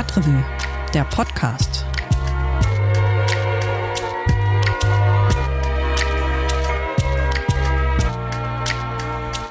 Stadtrevue, der Podcast.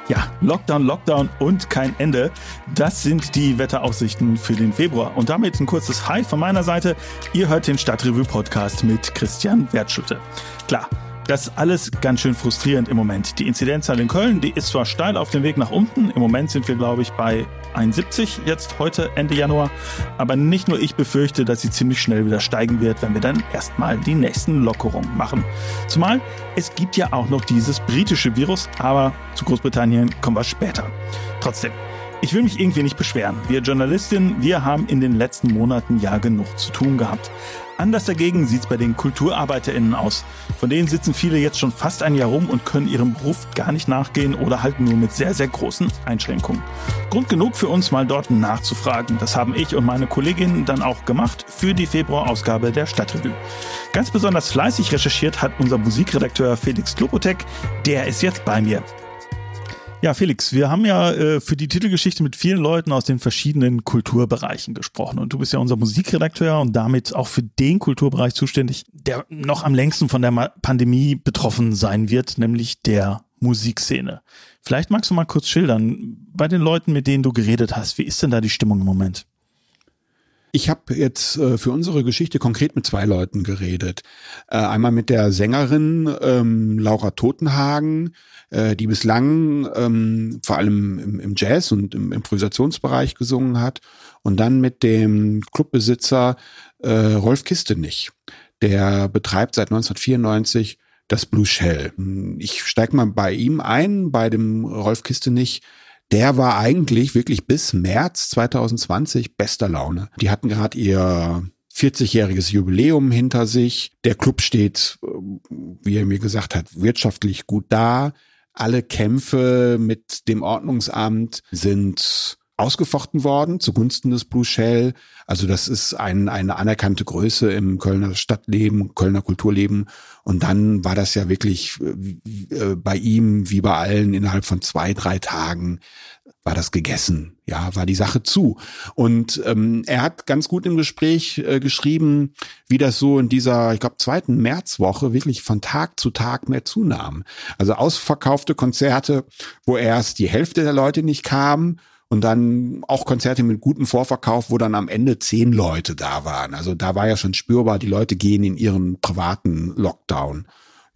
Ja, Lockdown, Lockdown und kein Ende. Das sind die Wetteraussichten für den Februar. Und damit ein kurzes Hi von meiner Seite. Ihr hört den Stadtrevue Podcast mit Christian Wertschütte. Klar, das ist alles ganz schön frustrierend im Moment. Die Inzidenzzahl in Köln, die ist zwar steil auf dem Weg nach unten. Im Moment sind wir, glaube ich, bei 71 jetzt heute Ende Januar. Aber nicht nur ich befürchte, dass sie ziemlich schnell wieder steigen wird, wenn wir dann erstmal die nächsten Lockerungen machen. Zumal es gibt ja auch noch dieses britische Virus, aber zu Großbritannien kommen wir später. Trotzdem, ich will mich irgendwie nicht beschweren. Wir Journalistinnen, wir haben in den letzten Monaten ja genug zu tun gehabt. Anders dagegen sieht's bei den KulturarbeiterInnen aus. Von denen sitzen viele jetzt schon fast ein Jahr rum und können ihrem Beruf gar nicht nachgehen oder halt nur mit sehr, sehr großen Einschränkungen. Grund genug für uns mal dort nachzufragen. Das haben ich und meine Kolleginnen dann auch gemacht für die Februarausgabe der Stadtrevue. Ganz besonders fleißig recherchiert hat unser Musikredakteur Felix Klopotek. Der ist jetzt bei mir. Ja, Felix, wir haben ja äh, für die Titelgeschichte mit vielen Leuten aus den verschiedenen Kulturbereichen gesprochen. Und du bist ja unser Musikredakteur und damit auch für den Kulturbereich zuständig, der noch am längsten von der Pandemie betroffen sein wird, nämlich der Musikszene. Vielleicht magst du mal kurz schildern, bei den Leuten, mit denen du geredet hast, wie ist denn da die Stimmung im Moment? Ich habe jetzt äh, für unsere Geschichte konkret mit zwei Leuten geredet. Äh, einmal mit der Sängerin ähm, Laura Totenhagen, äh, die bislang ähm, vor allem im, im, Jazz und im Improvisationsbereich gesungen hat. Und dann mit dem Clubbesitzer äh, Rolf Kistenich. Der betreibt seit 1994 das Blue Shell. Ich steig mal bei ihm ein, bei dem Rolf Kistenich der war eigentlich wirklich bis März 2020 bester Laune. Die hatten gerade ihr 40-jähriges Jubiläum hinter sich. Der Club steht, äh, wie er mir gesagt hat, wirtschaftlich gut da. Alle Kämpfe mit dem Ordnungsamt sind ausgefochten worden zugunsten des Blue Shell. Also das ist ein, eine anerkannte Größe im Kölner Stadtleben, Kölner Kulturleben. Und dann war das ja wirklich äh, bei ihm, wie bei allen, innerhalb von zwei, drei Tagen war das gegessen, ja, war die Sache zu. Und ähm, er hat ganz gut im Gespräch äh, geschrieben, wie das so in dieser, ich glaube, zweiten Märzwoche wirklich von Tag zu Tag mehr zunahm. Also ausverkaufte Konzerte, wo erst die Hälfte der Leute nicht kamen und dann auch Konzerte mit gutem Vorverkauf, wo dann am Ende zehn Leute da waren. Also da war ja schon spürbar, die Leute gehen in ihren privaten Lockdown.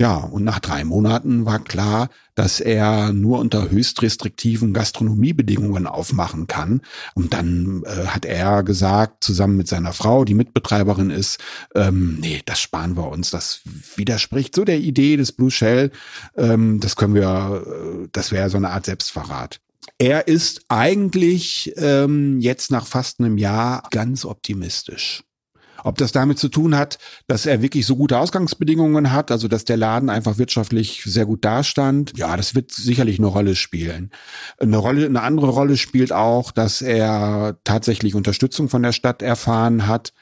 Ja, und nach drei Monaten war klar, dass er nur unter höchst restriktiven Gastronomiebedingungen aufmachen kann. Und dann äh, hat er gesagt, zusammen mit seiner Frau, die Mitbetreiberin ist, ähm, nee, das sparen wir uns. Das widerspricht so der Idee des Blue Shell. Ähm, das können wir, äh, das wäre so eine Art Selbstverrat er ist eigentlich ähm, jetzt nach fast einem Jahr ganz optimistisch. Ob das damit zu tun hat, dass er wirklich so gute Ausgangsbedingungen hat, also dass der Laden einfach wirtschaftlich sehr gut dastand, ja, das wird sicherlich eine Rolle spielen. Eine Rolle, eine andere Rolle spielt auch, dass er tatsächlich Unterstützung von der Stadt erfahren hat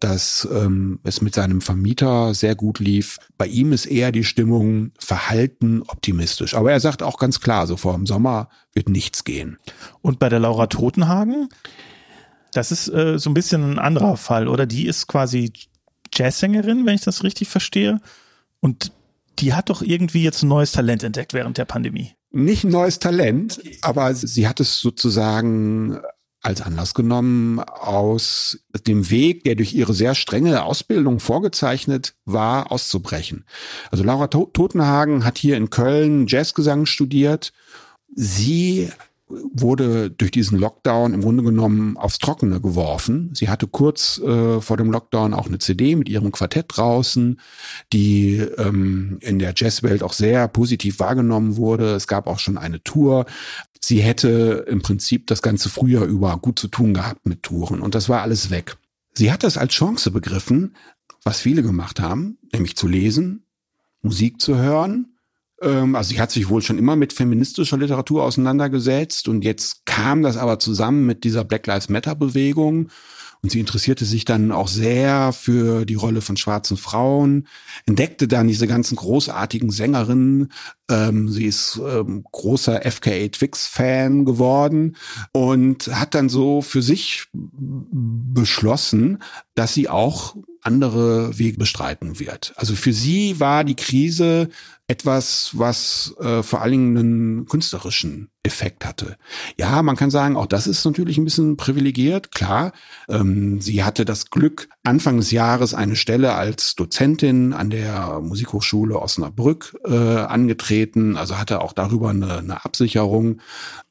dass ähm, es mit seinem Vermieter sehr gut lief. Bei ihm ist eher die Stimmung verhalten optimistisch. Aber er sagt auch ganz klar, so vor dem Sommer wird nichts gehen. Und bei der Laura Totenhagen? Das ist äh, so ein bisschen ein anderer Fall, oder? Die ist quasi Jazzsängerin, wenn ich das richtig verstehe. Und die hat doch irgendwie jetzt ein neues Talent entdeckt während der Pandemie. Nicht ein neues Talent, aber sie hat es sozusagen als Anlass genommen, aus dem Weg, der durch ihre sehr strenge Ausbildung vorgezeichnet war, auszubrechen. Also Laura Totenhagen hat hier in Köln Jazzgesang studiert. Sie wurde durch diesen Lockdown im Grunde genommen aufs Trockene geworfen. Sie hatte kurz äh, vor dem Lockdown auch eine CD mit ihrem Quartett draußen, die ähm, in der Jazzwelt auch sehr positiv wahrgenommen wurde. Es gab auch schon eine Tour. Sie hätte im Prinzip das ganze Frühjahr über gut zu tun gehabt mit Touren und das war alles weg. Sie hat das als Chance begriffen, was viele gemacht haben, nämlich zu lesen, Musik zu hören also sie hat sich wohl schon immer mit feministischer Literatur auseinandergesetzt und jetzt kam das aber zusammen mit dieser Black Lives Matter Bewegung Und sie interessierte sich dann auch sehr für die Rolle von schwarzen Frauen, entdeckte dann diese ganzen großartigen Sängerinnen. Ähm, sie ist ähm, großer FKA Twix-Fan geworden und hat dann so für sich beschlossen, dass sie auch andere Wege bestreiten wird. Also für sie war die Krise etwas, was äh, vor allen Dingen einen künstlerischen Effekt hatte. Ja, man kann sagen, auch das ist natürlich ein bisschen privilegiert, klar. Ähm, sie hatte das Glück, Anfang des Jahres eine Stelle als Dozentin an der Musikhochschule Osnabrück äh, angetreten, also hatte auch darüber eine, eine Absicherung.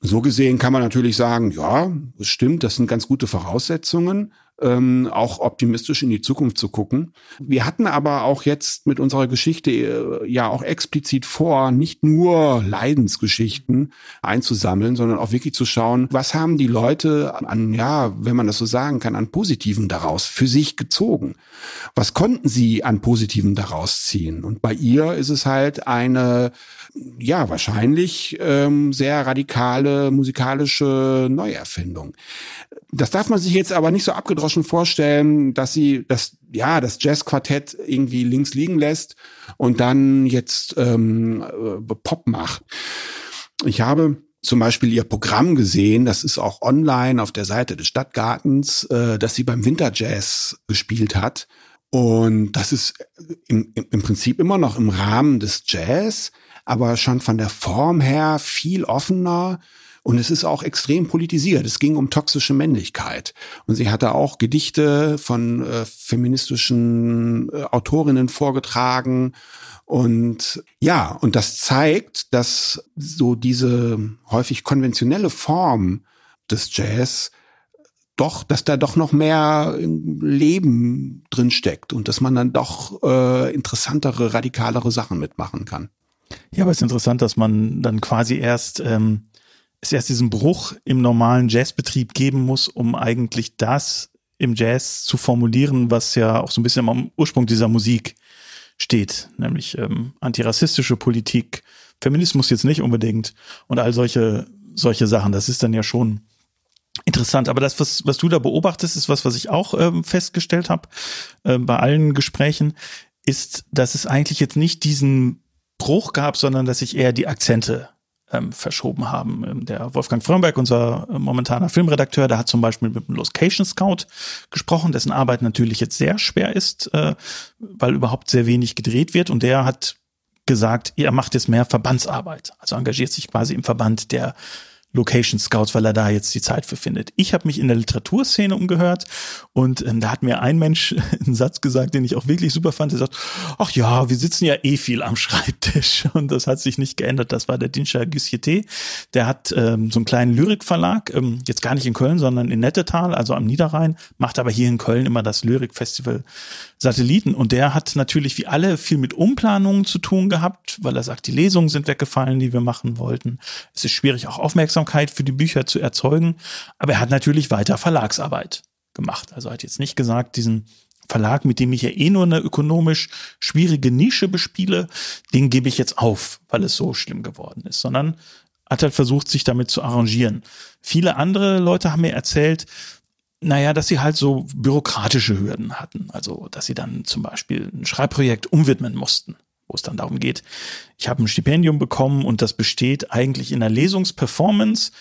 So gesehen kann man natürlich sagen, ja, es stimmt, das sind ganz gute Voraussetzungen ähm, auch optimistisch in die Zukunft zu gucken. Wir hatten aber auch jetzt mit unserer Geschichte äh, ja auch explizit vor, nicht nur Leidensgeschichten einzusammeln, sondern auch wirklich zu schauen, was haben die Leute an, ja, wenn man das so sagen kann, an Positiven daraus für sich gezogen? Was konnten sie an Positiven daraus ziehen? Und bei ihr ist es halt eine ja, wahrscheinlich ähm, sehr radikale musikalische Neuerfindung. Das darf man sich jetzt aber nicht so abgedroschen vorstellen, dass sie das, ja, das Jazzquartett irgendwie links liegen lässt und dann jetzt ähm, äh, Pop macht. Ich habe zum Beispiel ihr Programm gesehen, das ist auch online auf der Seite des Stadtgartens, äh, dass sie beim Winterjazz gespielt hat. Und das ist im, im Prinzip immer noch im Rahmen des Jazz, aber schon von der Form her viel offener. Und es ist auch extrem politisiert. Es ging um toxische Männlichkeit. Und sie hatte auch Gedichte von äh, feministischen äh, Autorinnen vorgetragen. Und ja, und das zeigt, dass so diese häufig konventionelle Form des Jazz doch, dass da doch noch mehr Leben drin steckt und dass man dann doch äh, interessantere, radikalere Sachen mitmachen kann. Ja, aber es ist interessant, dass man dann quasi erst ähm, es erst diesen Bruch im normalen Jazzbetrieb geben muss, um eigentlich das im Jazz zu formulieren, was ja auch so ein bisschen am Ursprung dieser Musik steht, nämlich ähm, antirassistische Politik, Feminismus jetzt nicht unbedingt und all solche solche Sachen. Das ist dann ja schon interessant. Aber das, was, was du da beobachtest, ist was, was ich auch ähm, festgestellt habe äh, bei allen Gesprächen, ist, dass es eigentlich jetzt nicht diesen Bruch gab, sondern dass sich eher die Akzente ähm, verschoben haben. Ähm, der Wolfgang Frömberg, unser äh, momentaner Filmredakteur, der hat zum Beispiel mit dem Location Scout gesprochen, dessen Arbeit natürlich jetzt sehr schwer ist, äh, weil überhaupt sehr wenig gedreht wird. Und der hat gesagt, er macht jetzt mehr Verbandsarbeit, also engagiert sich quasi im Verband der Location Scouts, weil er da jetzt die Zeit für findet. Ich habe mich in der Literaturszene umgehört und ähm, da hat mir ein Mensch einen Satz gesagt, den ich auch wirklich super fand. Er sagt, ach ja, wir sitzen ja eh viel am Schreibtisch und das hat sich nicht geändert. Das war der Dinscher Gussieté. Der hat ähm, so einen kleinen Lyrikverlag, ähm, jetzt gar nicht in Köln, sondern in Nettetal, also am Niederrhein, macht aber hier in Köln immer das Lyrikfestival Satelliten und der hat natürlich wie alle viel mit Umplanungen zu tun gehabt, weil er sagt, die Lesungen sind weggefallen, die wir machen wollten. Es ist schwierig, auch Aufmerksamkeit für die Bücher zu erzeugen, aber er hat natürlich weiter Verlagsarbeit gemacht. Also hat jetzt nicht gesagt, diesen Verlag, mit dem ich ja eh nur eine ökonomisch schwierige Nische bespiele, den gebe ich jetzt auf, weil es so schlimm geworden ist, sondern hat halt versucht, sich damit zu arrangieren. Viele andere Leute haben mir erzählt, naja, dass sie halt so bürokratische Hürden hatten. Also, dass sie dann zum Beispiel ein Schreibprojekt umwidmen mussten, wo es dann darum geht, ich habe ein Stipendium bekommen und das besteht eigentlich in der Lesungsperformance.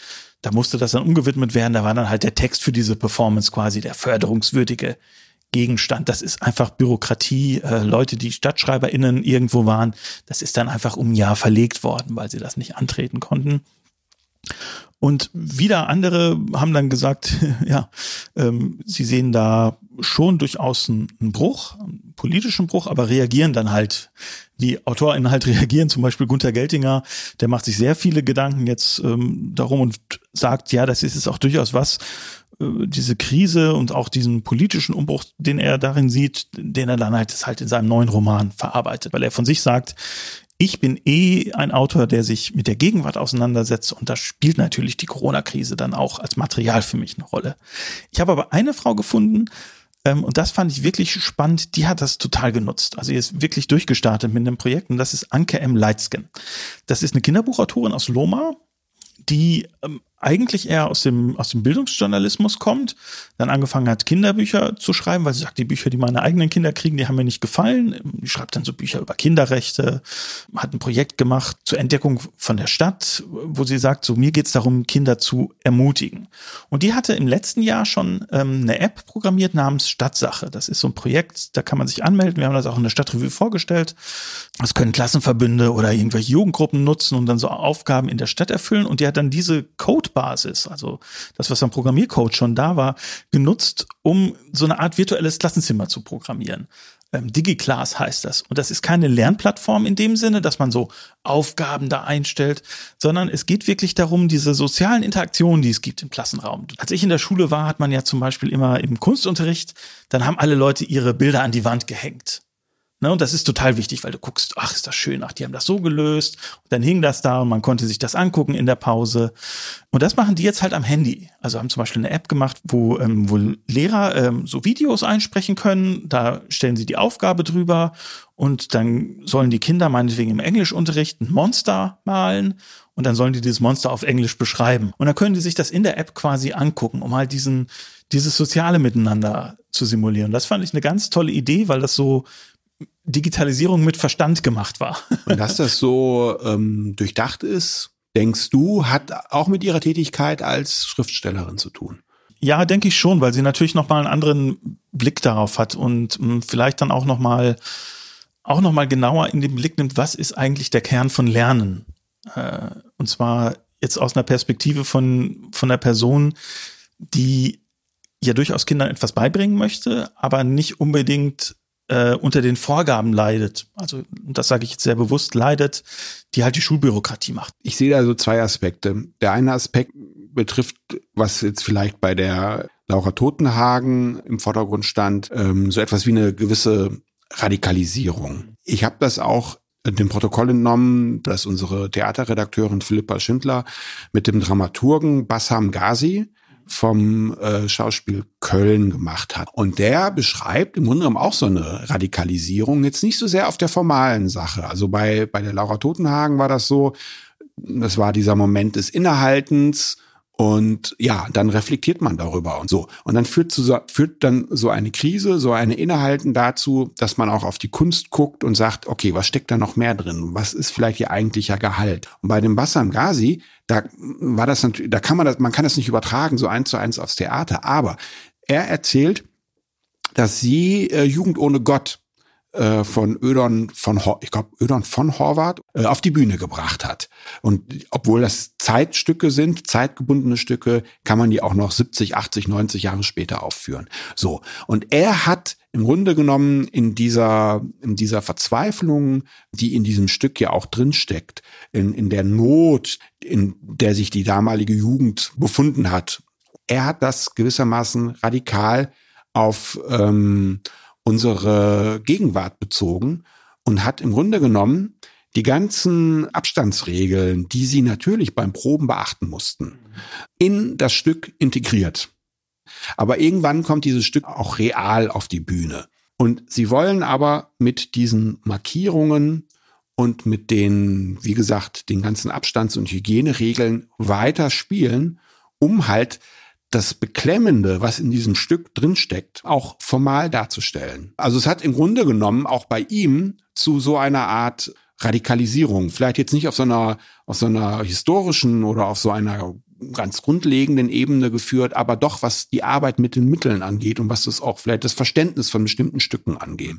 Da musste das dann umgewidmet werden. Da war dann halt der Text für diese Performance quasi der förderungswürdige Gegenstand. Das ist einfach Bürokratie. Äh, Leute, die StadtschreiberInnen irgendwo waren, das ist dann einfach um ein Jahr verlegt worden, weil sie das nicht antreten konnten. Und wieder andere haben dann gesagt, ja, ähm, sie sehen da schon durchaus einen, einen Bruch, politischen Bruch, aber reagieren dann halt, wie AutorInnen halt reagieren. Zum Beispiel Gunther Geltinger, der macht sich sehr viele Gedanken jetzt ähm, darum und sagt, ja, das ist es auch durchaus was, äh, diese Krise und auch diesen politischen Umbruch, den er darin sieht, den er dann halt, halt in seinem neuen Roman verarbeitet, weil er von sich sagt, ich bin eh ein Autor, der sich mit der Gegenwart auseinandersetzt und da spielt natürlich die Corona-Krise dann auch als Material für mich eine Rolle. Ich habe aber eine Frau gefunden, und das fand ich wirklich spannend, die hat das total genutzt. Also sie ist wirklich durchgestartet mit einem Projekt und das ist Anke M. Leitzken. Das ist eine Kinderbuchautorin aus Loma, die ähm, eigentlich eher aus dem, aus dem Bildungsjournalismus kommt, dann angefangen hat, Kinderbücher zu schreiben, weil sie sagt, die Bücher, die meine eigenen Kinder kriegen, die haben mir nicht gefallen. Die schreibt dann so Bücher über Kinderrechte, hat ein Projekt gemacht zur Entdeckung von der Stadt, wo sie sagt, so mir geht's darum, Kinder zu ermutigen. Und die hatte im letzten Jahr schon ähm, eine App programmiert namens Stadtsache. Das ist so ein Projekt, da kann man sich anmelden. Wir haben das auch in der Stadtrevue vorgestellt. Das können Klassenverbünde oder irgendwelche Jugendgruppen nutzen und dann so Aufgaben in der Stadt erfüllen. Und die hat dann diese Codebasis, also das, was am Programmiercode schon da war, genutzt, um so eine Art virtuelles Klassenzimmer zu programmieren. Ähm, DigiClass heißt das. Und das ist keine Lernplattform in dem Sinne, dass man so Aufgaben da einstellt, sondern es geht wirklich darum, diese sozialen Interaktionen, die es gibt im Klassenraum. Als ich in der Schule war, hat man ja zum Beispiel immer im Kunstunterricht, dann haben alle Leute ihre Bilder an die Wand gehängt. Ne, und das ist total wichtig, weil du guckst, ach, ist das schön, ach, die haben das so gelöst. Und dann hing das da und man konnte sich das angucken in der Pause. Und das machen die jetzt halt am Handy. Also haben zum Beispiel eine App gemacht, wo, ähm, wo Lehrer ähm, so Videos einsprechen können. Da stellen sie die Aufgabe drüber und dann sollen die Kinder meinetwegen im Englischunterricht ein Monster malen und dann sollen die dieses Monster auf Englisch beschreiben. Und dann können die sich das in der App quasi angucken, um halt diesen, dieses soziale Miteinander zu simulieren. Das fand ich eine ganz tolle Idee, weil das so Digitalisierung mit Verstand gemacht war. Und dass das so ähm, durchdacht ist, denkst du, hat auch mit ihrer Tätigkeit als Schriftstellerin zu tun? Ja, denke ich schon, weil sie natürlich noch mal einen anderen Blick darauf hat und mh, hm, vielleicht dann auch noch mal auch noch mal genauer in den Blick nimmt, was ist eigentlich der Kern von Lernen? Äh, und zwar jetzt aus einer Perspektive von von der Person, die ja durchaus Kindern etwas beibringen möchte, aber nicht unbedingt äh, unter den Vorgaben leidet, also das sage ich jetzt sehr bewusst, leidet, die halt die Schulbürokratie macht. Ich sehe da so zwei Aspekte. Der eine Aspekt betrifft, was jetzt vielleicht bei der Laura Totenhagen im Vordergrund stand, ähm, so etwas wie eine gewisse Radikalisierung. Ich habe das auch dem Protokoll entnommen, dass unsere Theaterredakteurin Philippa Schindler mit dem Dramaturgen Bassam Ghazi vom äh, Schauspiel Köln gemacht hat. Und der beschreibt im Grunde genommen auch so eine Radikalisierung, jetzt nicht so sehr auf der formalen Sache. Also bei, bei der Laura Totenhagen war das so, das war dieser Moment des Innehaltens und ja, dann reflektiert man darüber und so. Und dann führt, zu, führt dann so eine Krise, so eine Innehalten dazu, dass man auch auf die Kunst guckt und sagt, okay, was steckt da noch mehr drin? Was ist vielleicht ihr eigentlicher Gehalt? Und bei dem Bassam Ghazi, da war das natürlich, da kann man das, man kann das nicht übertragen, so eins zu eins aufs Theater. Aber er erzählt, dass sie äh, Jugend ohne Gott äh, von Ödon von, ich glaube, Ödon von Horvath äh, auf die Bühne gebracht hat. Und obwohl das Zeitstücke sind, zeitgebundene Stücke, kann man die auch noch 70, 80, 90 Jahre später aufführen. So. Und er hat im Grunde genommen in dieser, in dieser Verzweiflung, die in diesem Stück ja auch drinsteckt, in, in der Not, in der sich die damalige Jugend befunden hat, er hat das gewissermaßen radikal auf ähm, unsere Gegenwart bezogen und hat im Grunde genommen die ganzen Abstandsregeln, die sie natürlich beim Proben beachten mussten, in das Stück integriert. Aber irgendwann kommt dieses Stück auch real auf die Bühne. Und sie wollen aber mit diesen Markierungen und mit den, wie gesagt, den ganzen Abstands- und Hygieneregeln weiter spielen, um halt das Beklemmende, was in diesem Stück drinsteckt, auch formal darzustellen. Also es hat im Grunde genommen auch bei ihm zu so einer Art Radikalisierung, vielleicht jetzt nicht auf so einer, auf so einer historischen oder auf so einer ganz grundlegenden Ebene geführt, aber doch was die Arbeit mit den Mitteln angeht und was das auch vielleicht das Verständnis von bestimmten Stücken angeht.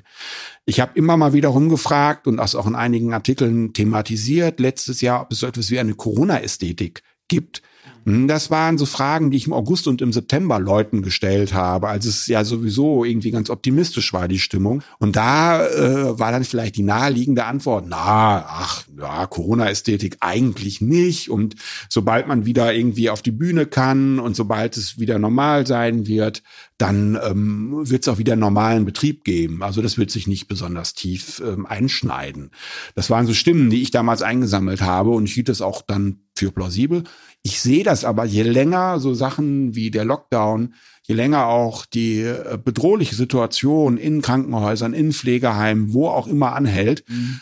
Ich habe immer mal wieder rumgefragt und das auch in einigen Artikeln thematisiert letztes Jahr, ob es so etwas wie eine Corona-Ästhetik gibt. Hm, das waren so Fragen, die ich im August und im September Leuten gestellt habe, als es ja sowieso irgendwie ganz optimistisch war, die Stimmung. Und da äh, war dann vielleicht die naheliegende Antwort, na, ach, ja, Corona-Ästhetik eigentlich nicht. Und sobald man wieder irgendwie auf die Bühne kann und sobald es wieder normal sein wird, dann ähm, wird es auch wieder normalen Betrieb geben. Also das wird sich nicht besonders tief ähm, einschneiden. Das waren so Stimmen, die ich damals eingesammelt habe und ich hielt das auch dann für plausibel. Ich sehe das aber, je länger so Sachen wie der Lockdown, je länger auch die äh, bedrohliche Situation in Krankenhäusern, in Pflegeheimen, wo auch immer anhält, mhm.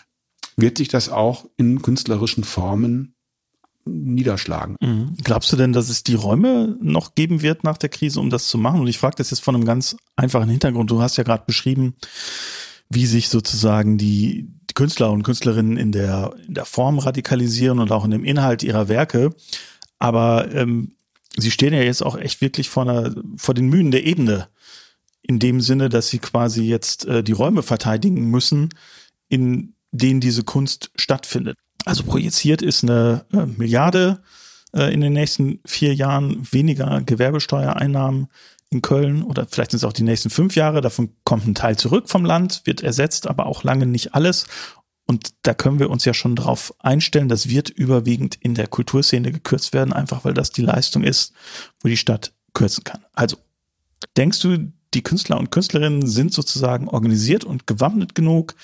wird sich das auch in künstlerischen Formen niederschlagen. Mhm. Glaubst du denn, dass es die Räume noch geben wird nach der Krise, um das zu machen? Und ich frage das jetzt von einem ganz einfachen Hintergrund. Du hast ja gerade beschrieben, wie sich sozusagen die, die Künstler und Künstlerinnen in der, in der Form radikalisieren und auch in dem Inhalt ihrer Werke. Aber ähm, sie stehen ja jetzt auch echt wirklich vor, einer, vor den Mühen der Ebene. In dem Sinne, dass sie quasi jetzt äh, die Räume verteidigen müssen, in denen diese Kunst stattfindet. Also projiziert ist eine äh, Milliarde äh, in den nächsten vier Jahren weniger Gewerbesteuereinnahmen in Köln oder vielleicht sind es auch die nächsten fünf Jahre. Davon kommt ein Teil zurück vom Land, wird ersetzt, aber auch lange nicht alles. Und da können wir uns ja schon drauf einstellen, das wird überwiegend in der Kulturszene gekürzt werden, einfach weil das die Leistung ist, wo die Stadt kürzen kann. Also, denkst du, die Künstler und Künstlerinnen sind sozusagen organisiert und gewappnet genug,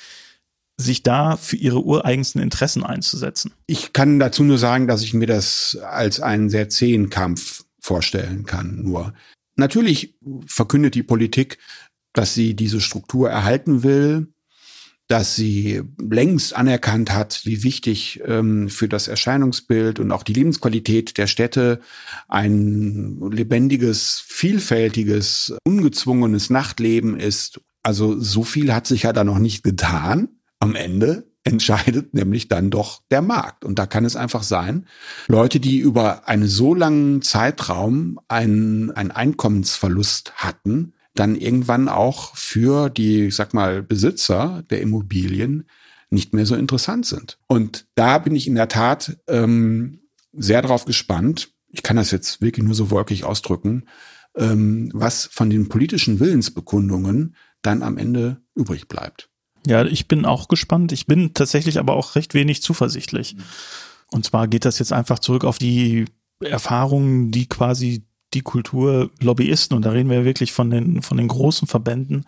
sich da für ihre ureigensten Interessen einzusetzen? Ich kann dazu nur sagen, dass ich mir das als einen sehr zähen Kampf vorstellen kann. Nur natürlich verkündet die Politik, dass sie diese Struktur erhalten will, dass sie längst anerkannt hat, wie wichtig ähm, für das Erscheinungsbild und auch die Lebensqualität der Städte ein lebendiges, vielfältiges, ungezwungenes Nachtleben ist. Also so viel hat sich ja da noch nicht getan. Am Ende entscheidet nämlich dann doch der Markt. Und da kann es einfach sein, Leute, die über einen so langen Zeitraum einen, einen Einkommensverlust hatten, dann irgendwann auch für die, ich sag mal, Besitzer der Immobilien nicht mehr so interessant sind. Und da bin ich in der Tat ähm, sehr drauf gespannt. Ich kann das jetzt wirklich nur so wolkig ausdrücken, ähm, was von den politischen Willensbekundungen dann am Ende übrig bleibt. Ja, ich bin auch gespannt. Ich bin tatsächlich aber auch recht wenig zuversichtlich. Und zwar geht das jetzt einfach zurück auf die Erfahrungen, die quasi die Kulturlobbyisten, und da reden wir ja wirklich von den, von den großen Verbänden,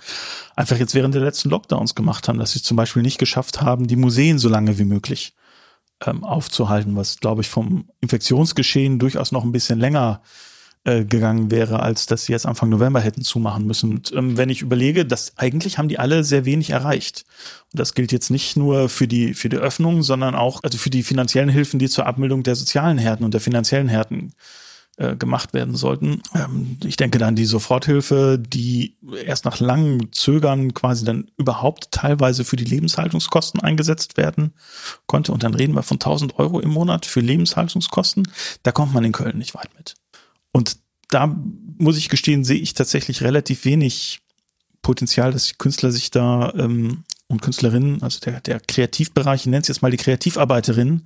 einfach jetzt während der letzten Lockdowns gemacht haben, dass sie zum Beispiel nicht geschafft haben, die Museen so lange wie möglich ähm, aufzuhalten, was, glaube ich, vom Infektionsgeschehen durchaus noch ein bisschen länger äh, gegangen wäre, als dass sie jetzt Anfang November hätten zumachen müssen. Und ähm, wenn ich überlege, dass eigentlich haben die alle sehr wenig erreicht. Und das gilt jetzt nicht nur für die, für die Öffnung, sondern auch also für die finanziellen Hilfen, die zur Abmildung der sozialen Härten und der finanziellen Härten äh, gemacht werden sollten. Ähm, ich denke dann die Soforthilfe, die erst nach langem Zögern quasi dann überhaupt teilweise für die Lebenshaltungskosten eingesetzt werden konnte. Und dann reden wir von 1000 Euro im Monat für Lebenshaltungskosten. Da kommt man in Köln nicht weit mit. Und da muss ich gestehen, sehe ich tatsächlich relativ wenig Potenzial, dass die Künstler sich da ähm, und Künstlerinnen, also der, der Kreativbereich, ich nenne es jetzt mal die Kreativarbeiterinnen,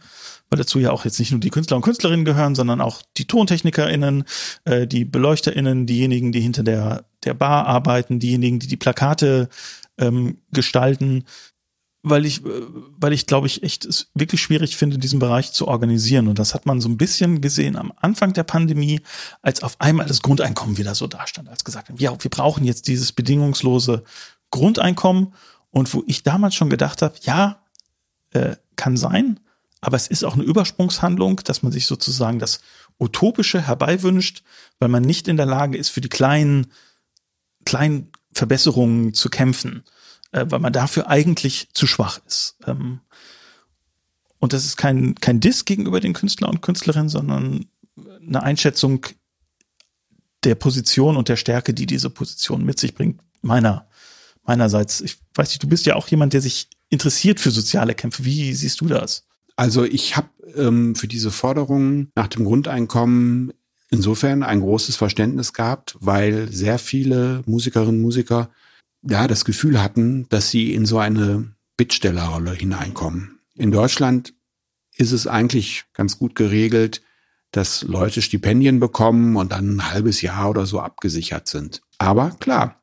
weil dazu ja auch jetzt nicht nur die Künstler und Künstlerinnen gehören, sondern auch die TontechnikerInnen, äh, die BeleuchterInnen, diejenigen, die hinter der, der Bar arbeiten, diejenigen, die die Plakate ähm, gestalten, weil ich, äh, weil ich glaube ich echt es wirklich schwierig finde, diesen Bereich zu organisieren. Und das hat man so ein bisschen gesehen am Anfang der Pandemie, als auf einmal das Grundeinkommen wieder so dastand, als gesagt haben, ja, wir brauchen jetzt dieses bedingungslose Grundeinkommen. Und wo ich damals schon gedacht habe, ja, äh, kann sein, aber es ist auch eine Übersprungshandlung, dass man sich sozusagen das Utopische herbeiwünscht, weil man nicht in der Lage ist, für die kleinen, kleinen Verbesserungen zu kämpfen äh, weil man dafür eigentlich zu schwach ist. Ähm, und das ist kein, kein Diss gegenüber den Künstler und Künstlerinnen, sondern eine Einschätzung der Position und der Stärke, die diese Position mit sich bringt, meiner, meinerseits. Ich weiß nicht, du bist ja auch jemand, der sich interessiert für soziale Kämpfe. Wie siehst du das? Also ich habe ähm, für diese Forderung nach dem Grundeinkommen insofern ein großes Verständnis gehabt, weil sehr viele Musikerinnen und Musiker ja, das Gefühl hatten, dass sie in so eine Bittstellerrolle hineinkommen. In Deutschland ist es eigentlich ganz gut geregelt, dass Leute Stipendien bekommen und dann ein halbes Jahr oder so abgesichert sind. Aber klar,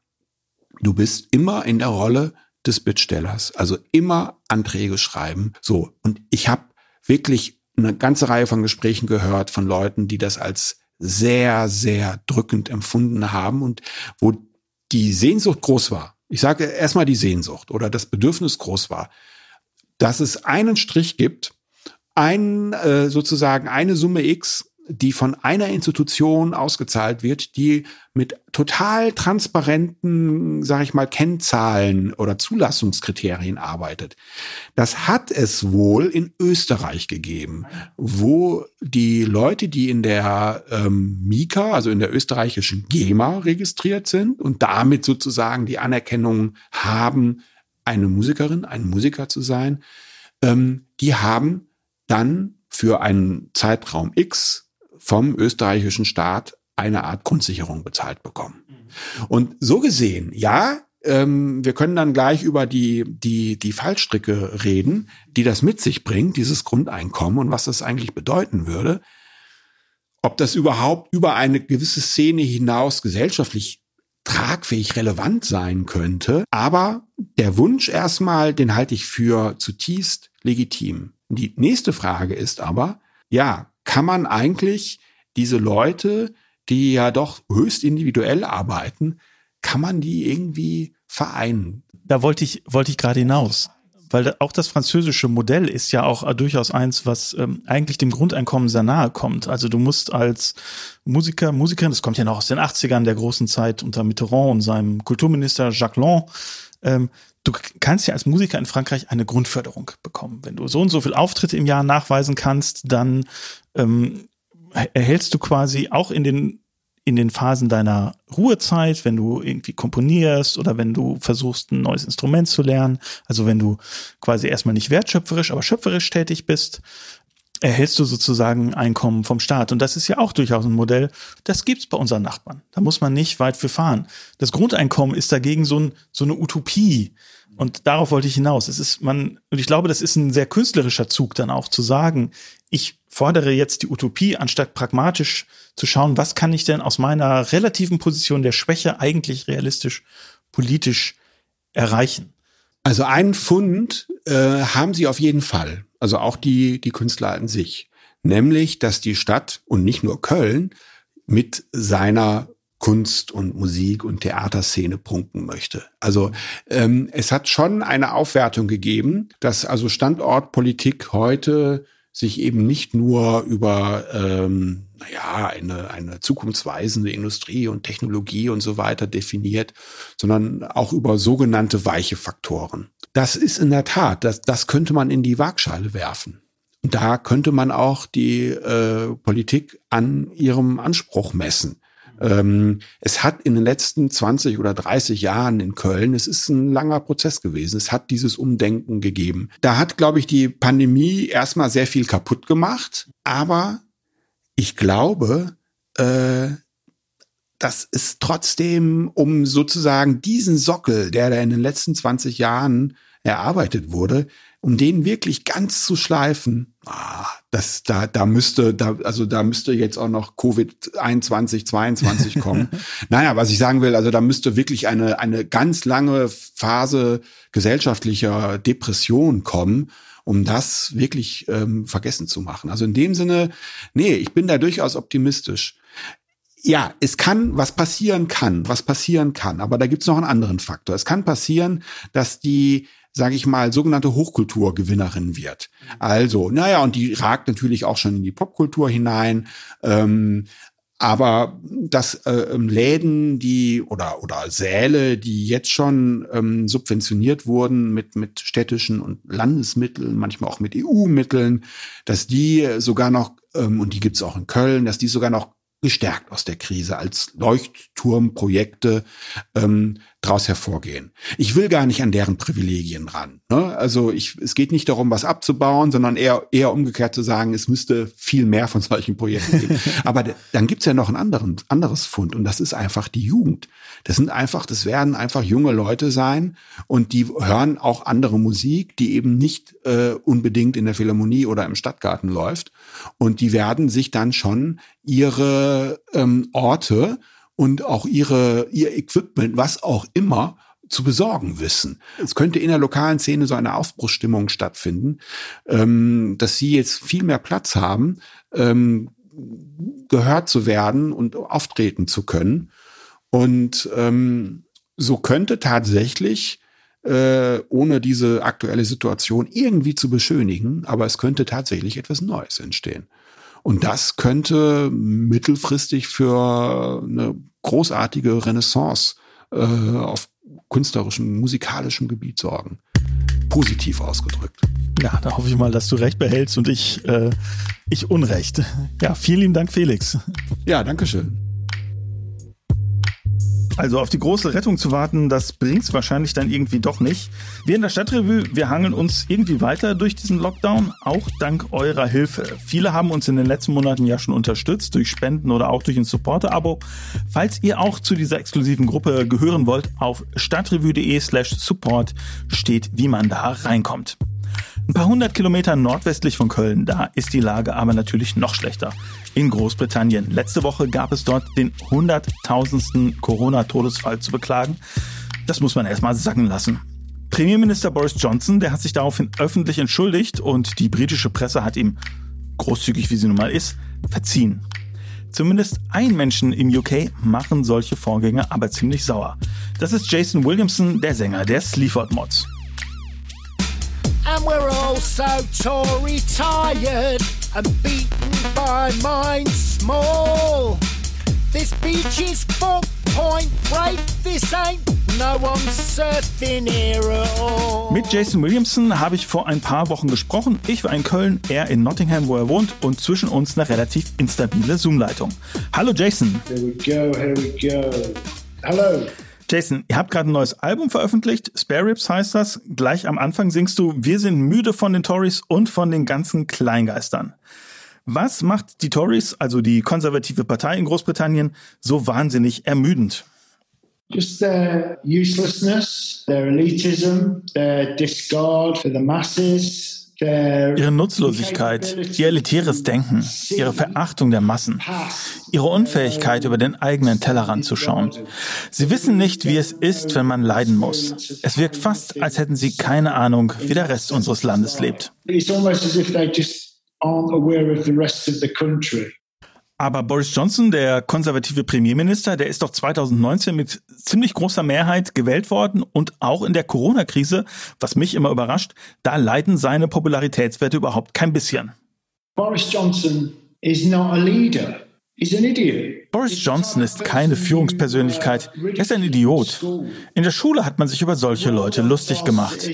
du bist immer in der Rolle des Bittstellers, also immer Anträge schreiben. So, und ich habe wirklich eine ganze Reihe von Gesprächen gehört von Leuten, die das als sehr, sehr drückend empfunden haben und wo die Sehnsucht groß war. Ich sage erstmal die Sehnsucht oder das Bedürfnis groß war, dass es einen Strich gibt, ein, äh, sozusagen eine Summe X, die von einer Institution ausgezahlt wird, die mit total transparenten, sage ich mal, Kennzahlen oder Zulassungskriterien arbeitet. Das hat es wohl in Österreich gegeben, wo die Leute, die in der ähm, Mika, also in der österreichischen GEMA registriert sind und damit sozusagen die Anerkennung haben, eine Musikerin, ein Musiker zu sein, ähm, die haben dann für einen Zeitraum X vom österreichischen Staat eine Art Grundsicherung bezahlt bekommen. Und so gesehen, ja, ähm, wir können dann gleich über die, die, die Fallstricke reden, die das mit sich bringt, dieses Grundeinkommen und was das eigentlich bedeuten würde. Ob das überhaupt über eine gewisse Szene hinaus gesellschaftlich tragfähig relevant sein könnte. Aber der Wunsch erstmal, den halte ich für zutiefst legitim. Die nächste Frage ist aber, ja, kann man eigentlich diese Leute, die ja doch höchst individuell arbeiten, kann man die irgendwie vereinen? Da wollte ich, wollte ich gerade hinaus. Weil auch das französische Modell ist ja auch durchaus eins, was ähm, eigentlich dem Grundeinkommen sehr nahe kommt. Also du musst als Musiker, Musikerin, das kommt ja noch aus den 80ern der großen Zeit unter Mitterrand und seinem Kulturminister Jacques Lang, ähm, du kannst ja als Musiker in Frankreich eine Grundförderung bekommen. Wenn du so und so viel Auftritte im Jahr nachweisen kannst, dann ähm, erhältst du quasi auch in den in den Phasen deiner Ruhezeit, wenn du irgendwie komponierst oder wenn du versuchst, ein neues Instrument zu lernen, also wenn du quasi erstmal nicht wertschöpferisch, aber schöpferisch tätig bist, erhältst du sozusagen Einkommen vom Staat. Und das ist ja auch durchaus ein Modell, das gibt's bei unseren Nachbarn. Da muss man nicht weit für fahren. Das Grundeinkommen ist dagegen so, ein, so eine Utopie. Und darauf wollte ich hinaus. Es ist man, und ich glaube, das ist ein sehr künstlerischer Zug dann auch zu sagen, ich fordere jetzt die Utopie, anstatt pragmatisch zu schauen, was kann ich denn aus meiner relativen Position der Schwäche eigentlich realistisch politisch erreichen. Also einen Fund äh, haben sie auf jeden Fall. Also auch die, die Künstler an sich. Nämlich, dass die Stadt und nicht nur Köln mit seiner Kunst und Musik und Theaterszene prunken möchte. Also ähm, es hat schon eine Aufwertung gegeben, dass also Standortpolitik heute sich eben nicht nur über ähm, naja, eine, eine zukunftsweisende Industrie und Technologie und so weiter definiert, sondern auch über sogenannte weiche Faktoren. Das ist in der Tat, das, das könnte man in die Waagschale werfen. Da könnte man auch die äh, Politik an ihrem Anspruch messen. Ähm, es hat in den letzten 20 oder 30 Jahren in Köln, es ist ein langer Prozess gewesen, es hat dieses Umdenken gegeben. Da hat, glaube ich, die Pandemie erstmal sehr viel kaputt gemacht, aber ich glaube, äh, das ist trotzdem, um sozusagen diesen Sockel, der da in den letzten 20 Jahren erarbeitet wurde, um den wirklich ganz zu schleifen, ah, das, da, da müsste, da, also da müsste jetzt auch noch Covid 21, 22 kommen. naja, was ich sagen will, also da müsste wirklich eine, eine ganz lange Phase gesellschaftlicher Depression kommen, um das wirklich ähm, vergessen zu machen. Also in dem Sinne, nee, ich bin da durchaus optimistisch. Ja, es kann, was passieren kann, was passieren kann, aber da gibt's noch einen anderen Faktor. Es kann passieren, dass die sage ich mal, sogenannte Hochkulturgewinnerin wird. Also, naja, und die ragt natürlich auch schon in die Popkultur hinein. Ähm, aber dass äh, ähm, Läden, die oder oder Säle, die jetzt schon ähm, subventioniert wurden mit mit städtischen und Landesmitteln, manchmal auch mit EU-Mitteln, dass die sogar noch ähm, und die gibt's auch in Köln, dass die sogar noch gestärkt aus der Krise als Leuchtturmprojekte ähm, daraus hervorgehen. Ich will gar nicht an deren Privilegien ran. Ne? Also ich, es geht nicht darum, was abzubauen, sondern eher, eher umgekehrt zu sagen, es müsste viel mehr von solchen Projekten geben. Aber dann gibt's ja noch ein anderen, anderes Fund und das ist einfach die Jugend. Das sind einfach, das werden einfach junge Leute sein und die hören auch andere Musik, die eben nicht äh, unbedingt in der Philharmonie oder im Stadtgarten läuft. Und die werden sich dann schon ihre ähm, Orte und auch ihre, ihr Equipment, was auch immer, zu besorgen wissen. Es könnte in der lokalen Szene so eine Aufbruchsstimmung stattfinden, ähm, dass sie jetzt viel mehr Platz haben, ähm, gehört zu werden und auftreten zu können. Und ähm, so könnte tatsächlich, äh, ohne diese aktuelle Situation irgendwie zu beschönigen, aber es könnte tatsächlich etwas Neues entstehen. Und das könnte mittelfristig für eine großartige Renaissance äh, auf künstlerischem, musikalischem Gebiet sorgen. Positiv ausgedrückt. Ja, da hoffe ich mal, dass du recht behältst und ich, äh, ich Unrecht. Ja, vielen lieben Dank, Felix. Ja, danke schön. Also auf die große Rettung zu warten, das bringt's wahrscheinlich dann irgendwie doch nicht. Wir in der Stadtrevue, wir hangeln uns irgendwie weiter durch diesen Lockdown, auch dank eurer Hilfe. Viele haben uns in den letzten Monaten ja schon unterstützt, durch Spenden oder auch durch ein Supporter-Abo. Falls ihr auch zu dieser exklusiven Gruppe gehören wollt, auf stadtrevue.de slash support steht, wie man da reinkommt. Ein paar hundert Kilometer nordwestlich von Köln, da ist die Lage aber natürlich noch schlechter. In Großbritannien. Letzte Woche gab es dort den hunderttausendsten Corona-Todesfall zu beklagen. Das muss man erstmal sacken lassen. Premierminister Boris Johnson, der hat sich daraufhin öffentlich entschuldigt und die britische Presse hat ihm, großzügig wie sie nun mal ist, verziehen. Zumindest ein Menschen im UK machen solche Vorgänge aber ziemlich sauer. Das ist Jason Williamson, der Sänger der Sleaford Mods. And we're all so Tory tired and beaten by minds small. This beach is full point break. This ain't no uncertain era at all. Mit Jason Williamson habe ich vor ein paar Wochen gesprochen. Ich war in Köln, er in Nottingham, wo er wohnt, und zwischen uns eine relativ instabile Zoom-Leitung. Hallo Jason. Here we go, here we go. Hallo. Jason, ihr habt gerade ein neues Album veröffentlicht, Spare Ribs heißt das. Gleich am Anfang singst du, wir sind müde von den Tories und von den ganzen Kleingeistern. Was macht die Tories, also die konservative Partei in Großbritannien, so wahnsinnig ermüdend? Just their uselessness, their elitism, their discard for the masses, Ihre Nutzlosigkeit, ihr elitäres Denken, ihre Verachtung der Massen, ihre Unfähigkeit, über den eigenen Tellerrand zu schauen. Sie wissen nicht, wie es ist, wenn man leiden muss. Es wirkt fast, als hätten sie keine Ahnung, wie der Rest unseres Landes lebt. It's almost as if they just aren't aware of the rest of the country. Aber Boris Johnson, der konservative Premierminister, der ist doch 2019 mit ziemlich großer Mehrheit gewählt worden und auch in der Corona-Krise, was mich immer überrascht, da leiden seine Popularitätswerte überhaupt kein bisschen. Boris Johnson is not a leader. Boris Johnson ist keine Führungspersönlichkeit. Er ist ein Idiot. In der Schule hat man sich über solche Leute lustig gemacht.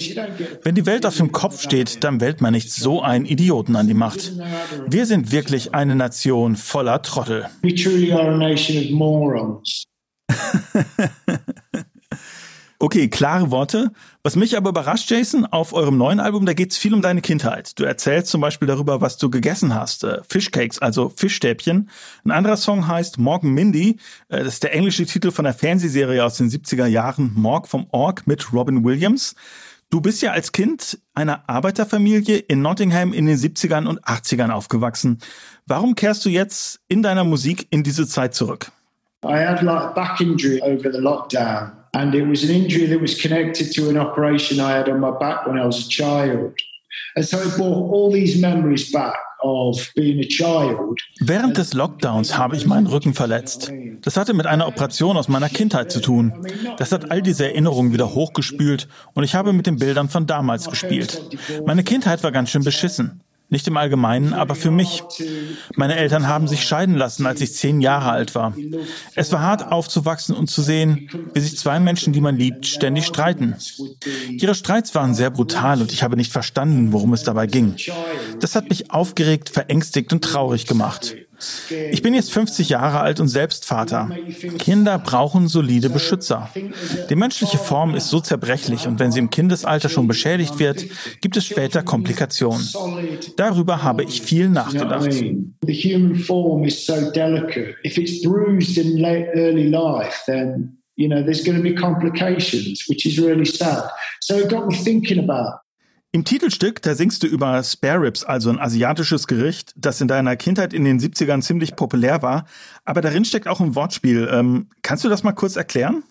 Wenn die Welt auf dem Kopf steht, dann wählt man nicht so einen Idioten an die Macht. Wir sind wirklich eine Nation voller Trottel. Okay, klare Worte. Was mich aber überrascht, Jason, auf eurem neuen Album, da geht's viel um deine Kindheit. Du erzählst zum Beispiel darüber, was du gegessen hast. Äh, Fishcakes, also Fischstäbchen. Ein anderer Song heißt Morgan Mindy. Äh, das ist der englische Titel von der Fernsehserie aus den 70er Jahren, Morg vom Org mit Robin Williams. Du bist ja als Kind einer Arbeiterfamilie in Nottingham in den 70ern und 80ern aufgewachsen. Warum kehrst du jetzt in deiner Musik in diese Zeit zurück? I had like back injury over the lockdown. And it was an injury that was connected to an operation I had on my back when I was a child. And so it brought all these memories back. Während des Lockdowns habe ich meinen Rücken verletzt. Das hatte mit einer Operation aus meiner Kindheit zu tun. Das hat all diese Erinnerungen wieder hochgespült und ich habe mit den Bildern von damals gespielt. Meine Kindheit war ganz schön beschissen. Nicht im Allgemeinen, aber für mich. Meine Eltern haben sich scheiden lassen, als ich zehn Jahre alt war. Es war hart aufzuwachsen und zu sehen, wie sich zwei Menschen, die man liebt, ständig streiten. Ihre Streits waren sehr brutal und ich habe nicht verstanden, worum es dabei ging. Das hat mich aufgeregt, verängstigt und traurig gemacht. Ich bin jetzt 50 Jahre alt und selbst Vater. Kinder brauchen solide Beschützer. Die menschliche Form ist so zerbrechlich und wenn sie im Kindesalter schon beschädigt wird, gibt es später Komplikationen. Darüber habe ich viel nachgedacht. You know there's going to be complications, which is really sad. So it got me thinking about im Titelstück, da singst du über Spare Ribs, also ein asiatisches Gericht, das in deiner Kindheit in den 70ern ziemlich populär war. Aber darin steckt auch ein Wortspiel. Ähm, kannst du das mal kurz erklären?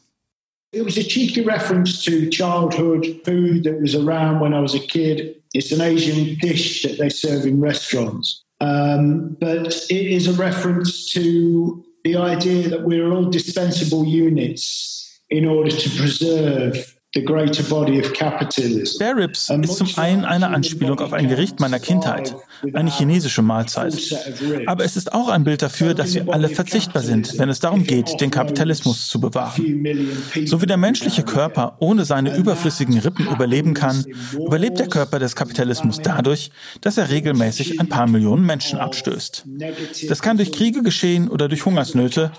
It was a cheeky reference to childhood food that was around when I was a kid. It's an Asian dish that they serve in restaurants. Um, but it is a reference to the idea that we're all dispensable units in order to preserve Spare Ribs ist zum einen eine Anspielung auf ein Gericht meiner Kindheit, eine chinesische Mahlzeit. Aber es ist auch ein Bild dafür, dass wir alle verzichtbar sind, wenn es darum geht, den Kapitalismus zu bewahren. So wie der menschliche Körper ohne seine überflüssigen Rippen überleben kann, überlebt der Körper des Kapitalismus dadurch, dass er regelmäßig ein paar Millionen Menschen abstößt. Das kann durch Kriege geschehen oder durch Hungersnöte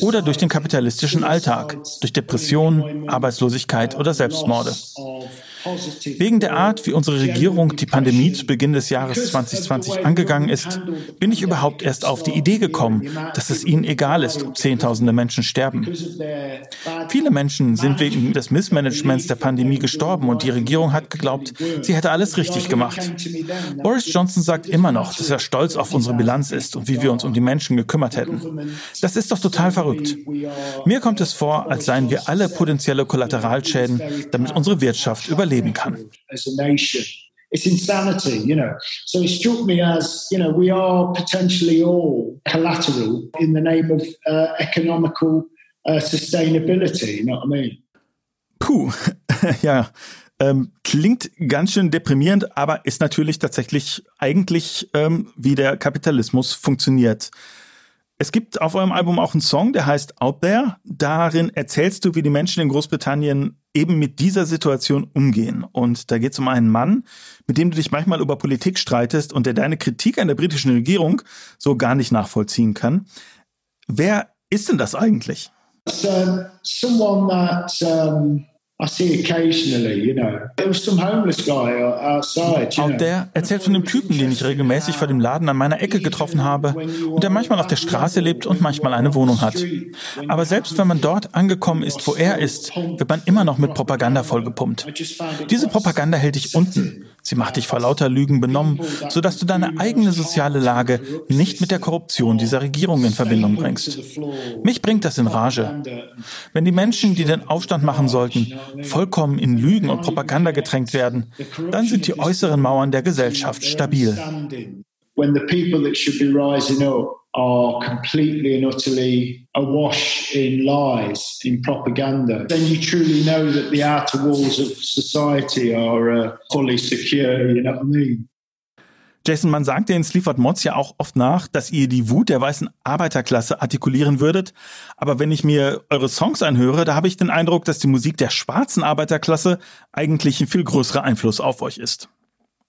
oder durch den kapitalistischen Alltag, durch Depressionen, Arbeitslosigkeit oder Selbstmorde. Wegen der Art, wie unsere Regierung die Pandemie zu Beginn des Jahres 2020 angegangen ist, bin ich überhaupt erst auf die Idee gekommen, dass es ihnen egal ist, ob Zehntausende Menschen sterben. Viele Menschen sind wegen des Missmanagements der Pandemie gestorben und die Regierung hat geglaubt, sie hätte alles richtig gemacht. Boris Johnson sagt immer noch, dass er stolz auf unsere Bilanz ist und wie wir uns um die Menschen gekümmert hätten. Das ist doch total verrückt. Mir kommt es vor, als seien wir alle potenzielle Kollateralschäden, damit unsere Wirtschaft überlebt leben kann. It's insanity, you know. So it struck me as, you know, we are potentially all collateral in the name of uh, economical uh, sustainability, you know what I mean? Puh, ja. Ähm, klingt ganz schön deprimierend, aber ist natürlich tatsächlich eigentlich, ähm, wie der Kapitalismus funktioniert. Es gibt auf eurem Album auch einen Song, der heißt Out There. Darin erzählst du, wie die Menschen in Großbritannien eben mit dieser Situation umgehen. Und da geht es um einen Mann, mit dem du dich manchmal über Politik streitest und der deine Kritik an der britischen Regierung so gar nicht nachvollziehen kann. Wer ist denn das eigentlich? So, someone that um I see occasionally, you know. There was some homeless guy outside. You know. der erzählt von dem Typen, den ich regelmäßig vor dem Laden an meiner Ecke getroffen habe und der manchmal auf der Straße lebt und manchmal eine Wohnung hat. Aber selbst wenn man dort angekommen ist, wo er ist, wird man immer noch mit Propaganda vollgepumpt. Diese Propaganda hält dich unten. Sie macht dich vor lauter Lügen benommen, sodass du deine eigene soziale Lage nicht mit der Korruption dieser Regierung in Verbindung bringst. Mich bringt das in Rage. Wenn die Menschen, die den Aufstand machen sollten, vollkommen in Lügen und Propaganda getränkt werden, dann sind die äußeren Mauern der Gesellschaft stabil. When the people that should be rising up are completely and utterly awash in lies, in propaganda, then you truly know that the outer walls of society are uh, fully secure, you know what I mean? Jason, man sagt den Sleaford Mods ja auch oft nach, dass ihr die Wut der weißen Arbeiterklasse artikulieren würdet. Aber wenn ich mir eure Songs anhöre, da habe ich den Eindruck, dass die Musik der schwarzen Arbeiterklasse eigentlich ein viel größerer Einfluss auf euch ist.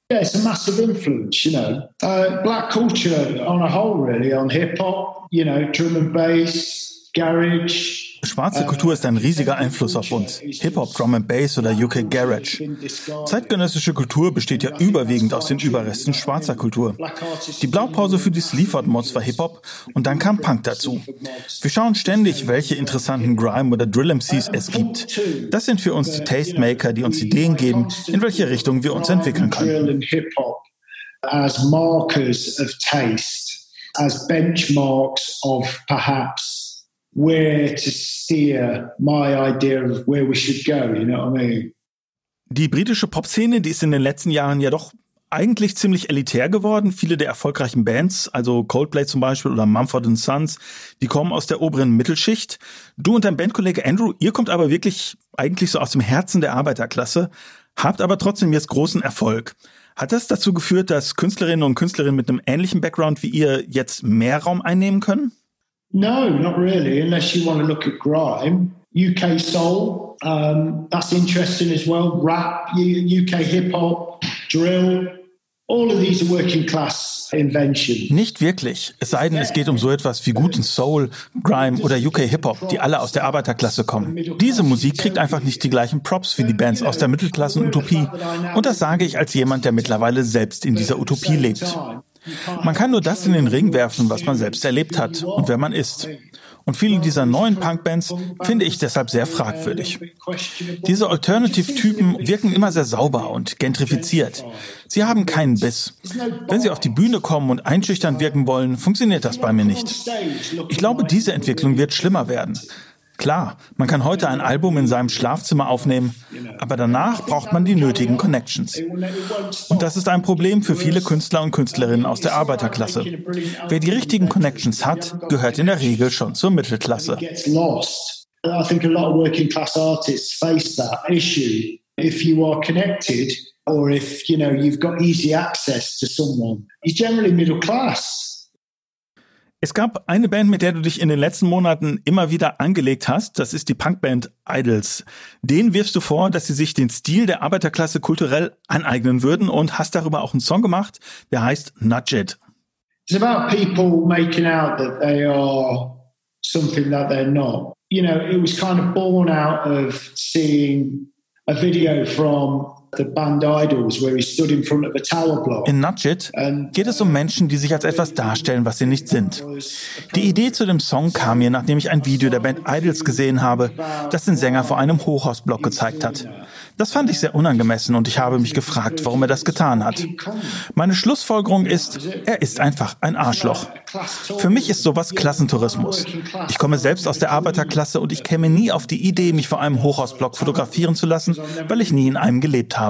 Yeah, it's a massive influence, you know. Uh, black culture on a whole, really, on hip hop, you know, drum and bass, garage, Schwarze Kultur ist ein riesiger Einfluss auf uns. Hip-Hop, Drum and Bass oder UK Garage. Zeitgenössische Kultur besteht ja überwiegend aus den Überresten schwarzer Kultur. Die Blaupause für die Sleaford-Mods war Hip-Hop und dann kam Punk dazu. Wir schauen ständig, welche interessanten Grime- oder Drill-MCs es gibt. Das sind für uns die Tastemaker, die uns Ideen geben, in welche Richtung wir uns entwickeln können. As markers of taste, as benchmarks of perhaps where to steer my idea of where we should go, you know what I mean? Die britische Popszene, die ist in den letzten Jahren ja doch eigentlich ziemlich elitär geworden. Viele der erfolgreichen Bands, also Coldplay zum Beispiel oder Mumford Sons, die kommen aus der oberen Mittelschicht. Du und dein Bandkollege Andrew, ihr kommt aber wirklich eigentlich so aus dem Herzen der Arbeiterklasse, habt aber trotzdem jetzt großen Erfolg. Hat das dazu geführt, dass Künstlerinnen und Künstlerinnen mit einem ähnlichen Background wie ihr jetzt mehr Raum einnehmen können? No, not really, unless you want to look at grime. UK soul, um, that's interesting as well. Rap, UK hip hop, drill, all of these are working class inventions. Nicht wirklich. Es sei denn, es geht um so etwas wie guten Soul, Grime oder UK Hip Hop, die alle aus der Arbeiterklasse kommen. Diese Musik kriegt einfach nicht die gleichen Props wie die Bands aus der Mittelklassen-Utopie. Und das sage ich als jemand, der mittlerweile selbst in dieser Utopie lebt. Man kann nur das in den Ring werfen, was man selbst erlebt hat und wer man ist. Und viele dieser neuen Punkbands finde ich deshalb sehr fragwürdig. Diese Alternative-Typen wirken immer sehr sauber und gentrifiziert. Sie haben keinen Biss. Wenn sie auf die Bühne kommen und einschüchtern wirken wollen, funktioniert das bei mir nicht. Ich glaube, diese Entwicklung wird schlimmer werden. Klar, man kann heute ein Album in seinem Schlafzimmer aufnehmen, aber danach braucht man die nötigen Connections. Und das ist ein Problem für viele Künstler und Künstlerinnen aus der Arbeiterklasse. Wer die richtigen Connections hat, gehört in der Regel schon zur Mittelklasse. I think a lot of working class artists face that issue. If you are connected or if, you know, you've got easy access to someone, you're generally middle class. Es gab eine Band, mit der du dich in den letzten Monaten immer wieder angelegt hast. Das ist die Punkband Idols. Den wirfst du vor, dass sie sich den Stil der Arbeiterklasse kulturell aneignen würden und hast darüber auch einen Song gemacht, der heißt Nudge It. It's about people making out that they are something that they're not. You know, it was kind of born out of seeing a video from in Nudgit geht es um Menschen, die sich als etwas darstellen, was sie nicht sind. Die Idee zu dem Song kam mir, nachdem ich ein Video der Band Idols gesehen habe, das den Sänger vor einem Hochhausblock gezeigt hat. Das fand ich sehr unangemessen und ich habe mich gefragt, warum er das getan hat. Meine Schlussfolgerung ist, er ist einfach ein Arschloch. Für mich ist sowas Klassentourismus. Ich komme selbst aus der Arbeiterklasse und ich käme nie auf die Idee, mich vor einem Hochhausblock fotografieren zu lassen, weil ich nie in einem gelebt habe.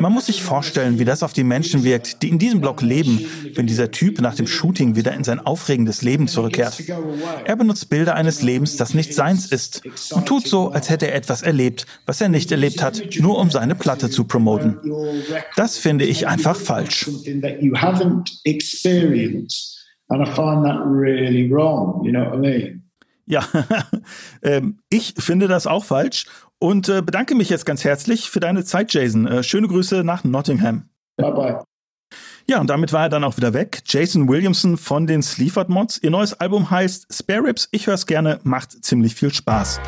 Man muss sich vorstellen, wie das auf die Menschen wirkt, die in diesem Block leben, wenn dieser Typ nach dem Shooting wieder in sein aufregendes Leben zurückkehrt. Er benutzt Bilder eines Lebens, das nicht seins ist und tut so, als hätte er etwas erlebt, was er nicht erlebt hat, nur um seine Platte zu promoten. Das finde ich einfach falsch. Ja, ähm, ich finde das auch falsch und äh, bedanke mich jetzt ganz herzlich für deine Zeit, Jason. Äh, schöne Grüße nach Nottingham. Bye bye. Ja, und damit war er dann auch wieder weg. Jason Williamson von den Sleaford Mods. Ihr neues Album heißt Spare Ribs. Ich höre es gerne, macht ziemlich viel Spaß.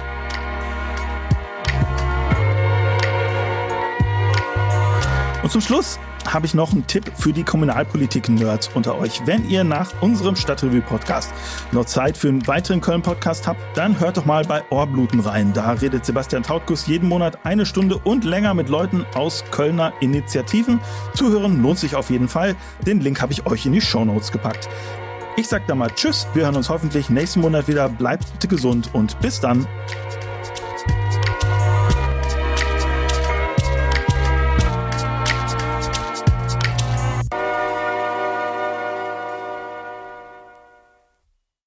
Und zum Schluss habe ich noch einen Tipp für die Kommunalpolitik-Nerds unter euch. Wenn ihr nach unserem Stadtrevue-Podcast noch Zeit für einen weiteren Köln-Podcast habt, dann hört doch mal bei Ohrbluten rein. Da redet Sebastian Tautkus jeden Monat eine Stunde und länger mit Leuten aus Kölner Initiativen. Zuhören lohnt sich auf jeden Fall. Den Link habe ich euch in die Show Notes gepackt. Ich sage da mal Tschüss. Wir hören uns hoffentlich nächsten Monat wieder. Bleibt bitte gesund und bis dann.